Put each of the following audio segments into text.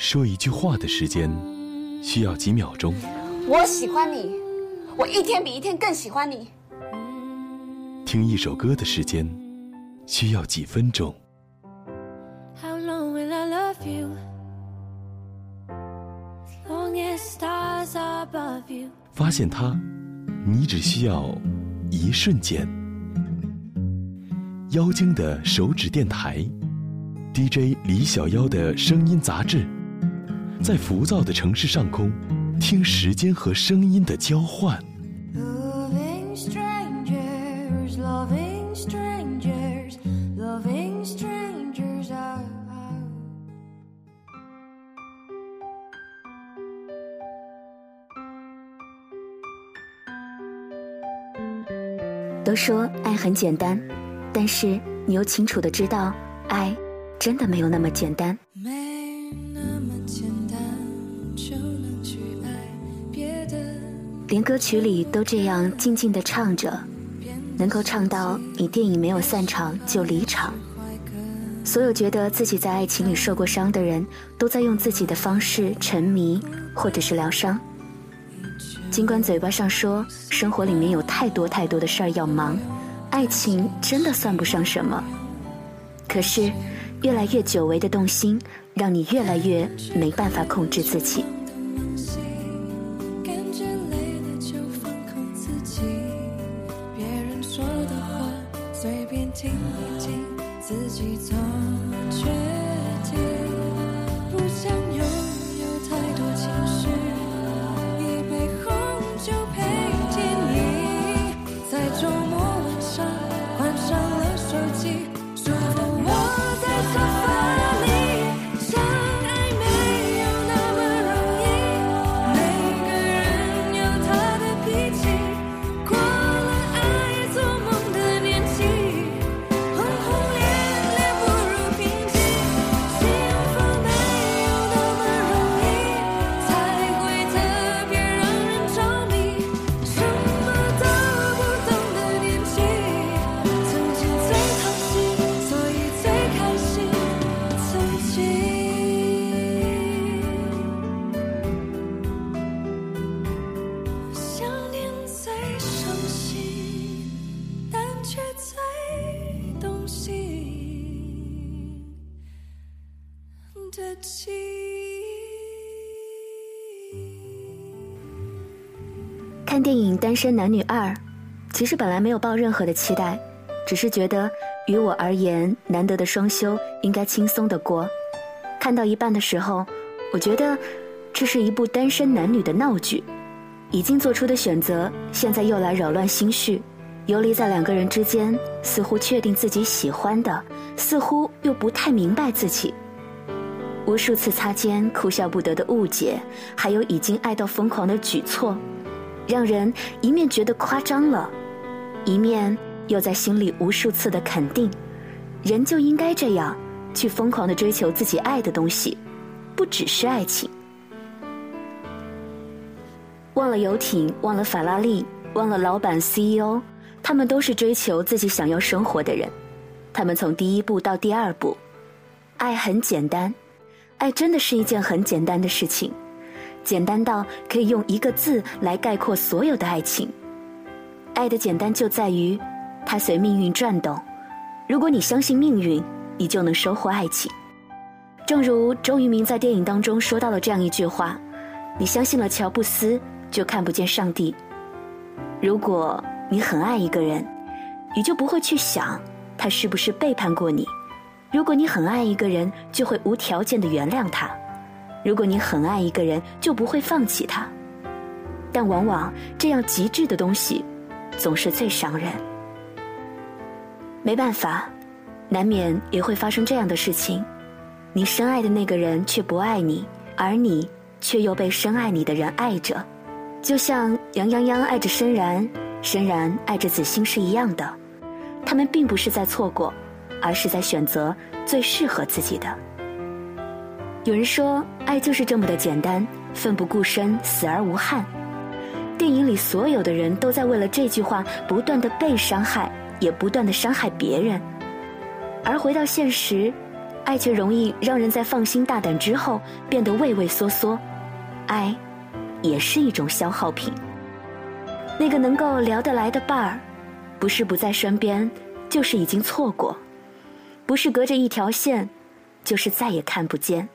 说一句话的时间需要几秒钟，我喜欢你，我一天比一天更喜欢你。听一首歌的时间需要几分钟，How long will I love you? Long as stars are above you. 发现它，你只需要一瞬间。妖精的手指电台，DJ 李小妖的声音杂志，在浮躁的城市上空，听时间和声音的交换。Loving strangers, loving strangers, loving strangers. Are, are. 都说爱很简单，但是你又清楚的知道，爱真的没有那么简单。连歌曲里都这样静静的唱着，能够唱到你电影没有散场就离场。所有觉得自己在爱情里受过伤的人，都在用自己的方式沉迷，或者是疗伤。尽管嘴巴上说生活里面有太多太多的事儿要忙，爱情真的算不上什么。可是，越来越久违的动心，让你越来越没办法控制自己。在周末看电影《单身男女二》，其实本来没有抱任何的期待，只是觉得于我而言，难得的双休应该轻松的过。看到一半的时候，我觉得这是一部单身男女的闹剧，已经做出的选择，现在又来扰乱心绪，游离在两个人之间，似乎确定自己喜欢的，似乎又不太明白自己。无数次擦肩、哭笑不得的误解，还有已经爱到疯狂的举措，让人一面觉得夸张了，一面又在心里无数次的肯定，人就应该这样去疯狂的追求自己爱的东西，不只是爱情。忘了游艇，忘了法拉利，忘了老板 CEO，他们都是追求自己想要生活的人。他们从第一步到第二步，爱很简单，爱真的是一件很简单的事情，简单到可以用一个字来概括所有的爱情。爱的简单就在于，它随命运转动。如果你相信命运，你就能收获爱情。正如周渝民在电影当中说到了这样一句话：“你相信了乔布斯，就看不见上帝。”如果你很爱一个人，你就不会去想他是不是背叛过你。如果你很爱一个人，就会无条件的原谅他；如果你很爱一个人，就不会放弃他。但往往这样极致的东西，总是最伤人。没办法，难免也会发生这样的事情：你深爱的那个人却不爱你，而你却又被深爱你的人爱着。就像杨洋洋爱着申然，申然爱着子欣是一样的。他们并不是在错过，而是在选择最适合自己的。有人说，爱就是这么的简单，奋不顾身，死而无憾。电影里所有的人都在为了这句话不断的被伤害，也不断的伤害别人。而回到现实，爱却容易让人在放心大胆之后变得畏畏缩缩。爱，也是一种消耗品。那个能够聊得来的伴儿，不是不在身边，就是已经错过；不是隔着一条线，就是再也看不见。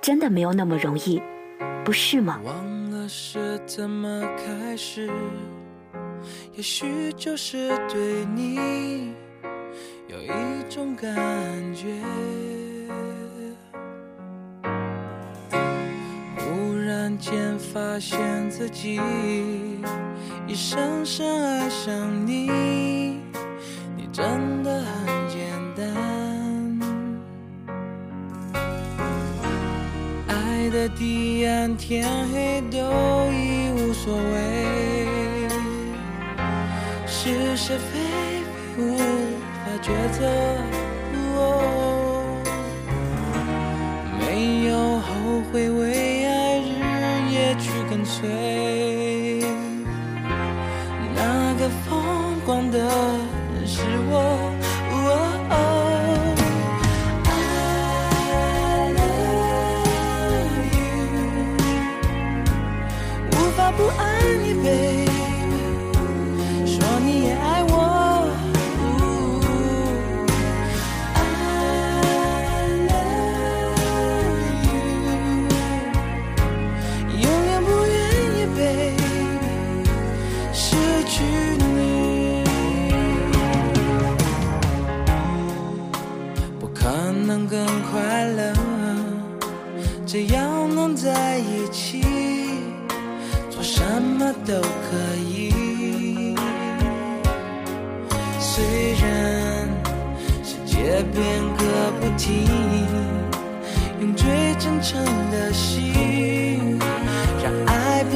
真的没有那么容易，不是吗？忘了是怎么开始，也许就是对你有一种感觉。忽然间发现自己已深深爱上你，你真爱的地暗天黑都已无所谓，是是非非无法抉择。哦没有后悔，为爱日夜去跟随。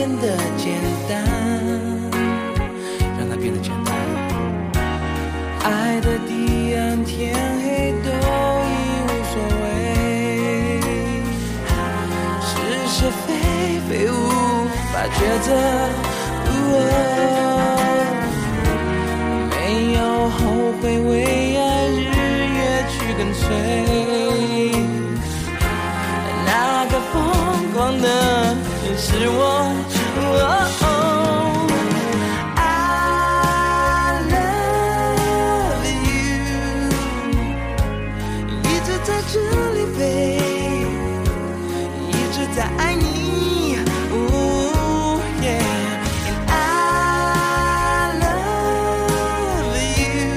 变得简单，让它变得简单。爱的地暗天黑都已无所谓，是是非非无法抉择。没有后悔，为爱日夜去跟随。那个疯狂的是我。哦 I love you，一直在这里飞一直在爱你。哦 yeah，and I love you，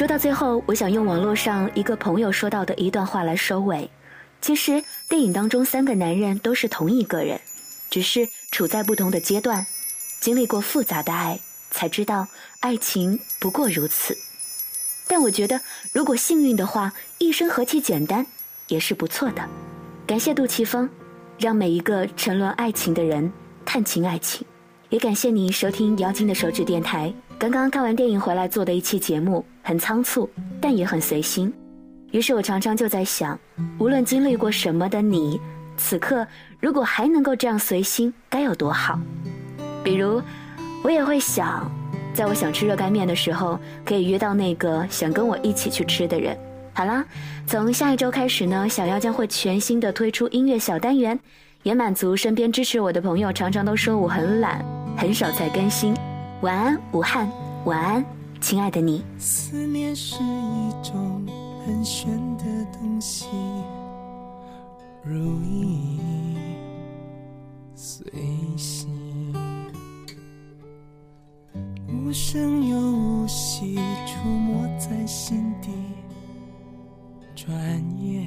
说到最后，我想用网络上一个朋友说到的一段话来收尾。其实电影当中三个男人都是同一个人，只是处在不同的阶段，经历过复杂的爱，才知道爱情不过如此。但我觉得，如果幸运的话，一生何其简单，也是不错的。感谢杜琪峰，让每一个沉沦爱情的人看清爱情。也感谢你收听妖精的手指电台。刚刚看完电影回来做的一期节目，很仓促，但也很随心。于是我常常就在想，无论经历过什么的你，此刻如果还能够这样随心，该有多好。比如，我也会想，在我想吃热干面的时候，可以约到那个想跟我一起去吃的人。好啦，从下一周开始呢，小妖将会全新的推出音乐小单元，也满足身边支持我的朋友常常都说我很懒，很少在更新。晚安，武汉，晚安，亲爱的你。思念是一种很玄的东西，如影随形，无声又无息，出没在心底，转眼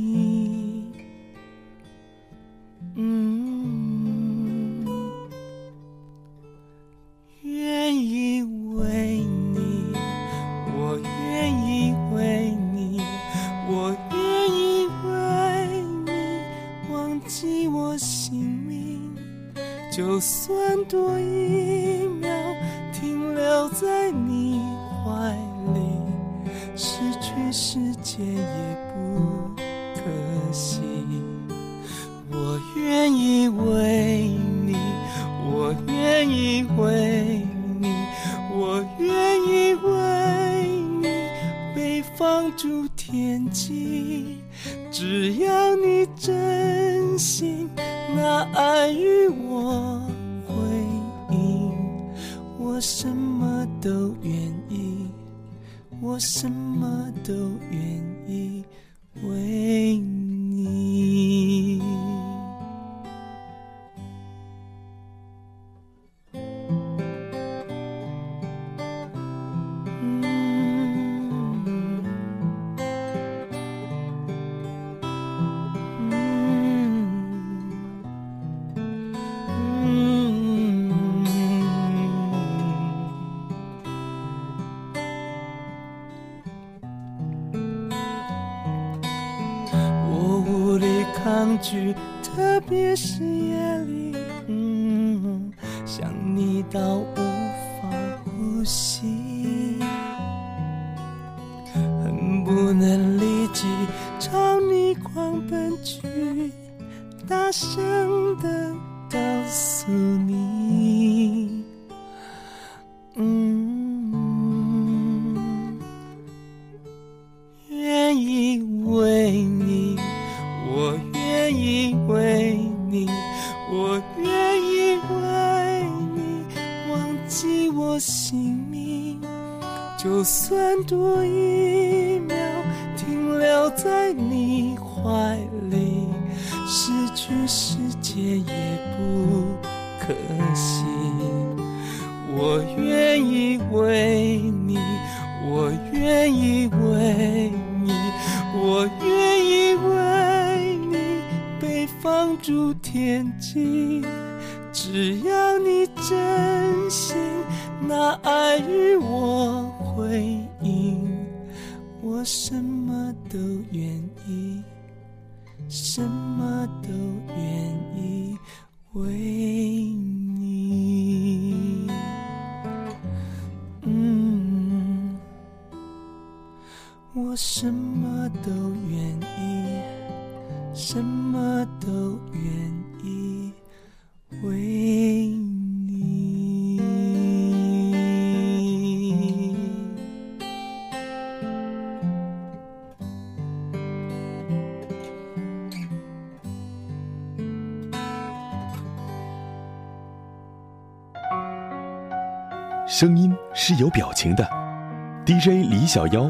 抗拒，特别是夜里，想你到无法呼吸，恨不能立即朝你狂奔去，大声的意为你，我愿意为你，我愿意为你被放逐天际。只要你真心拿爱与我回应，我什么都愿意，什么都愿意为你。我什么都愿意，什么都愿意为你。声音是有表情的，DJ 李小妖，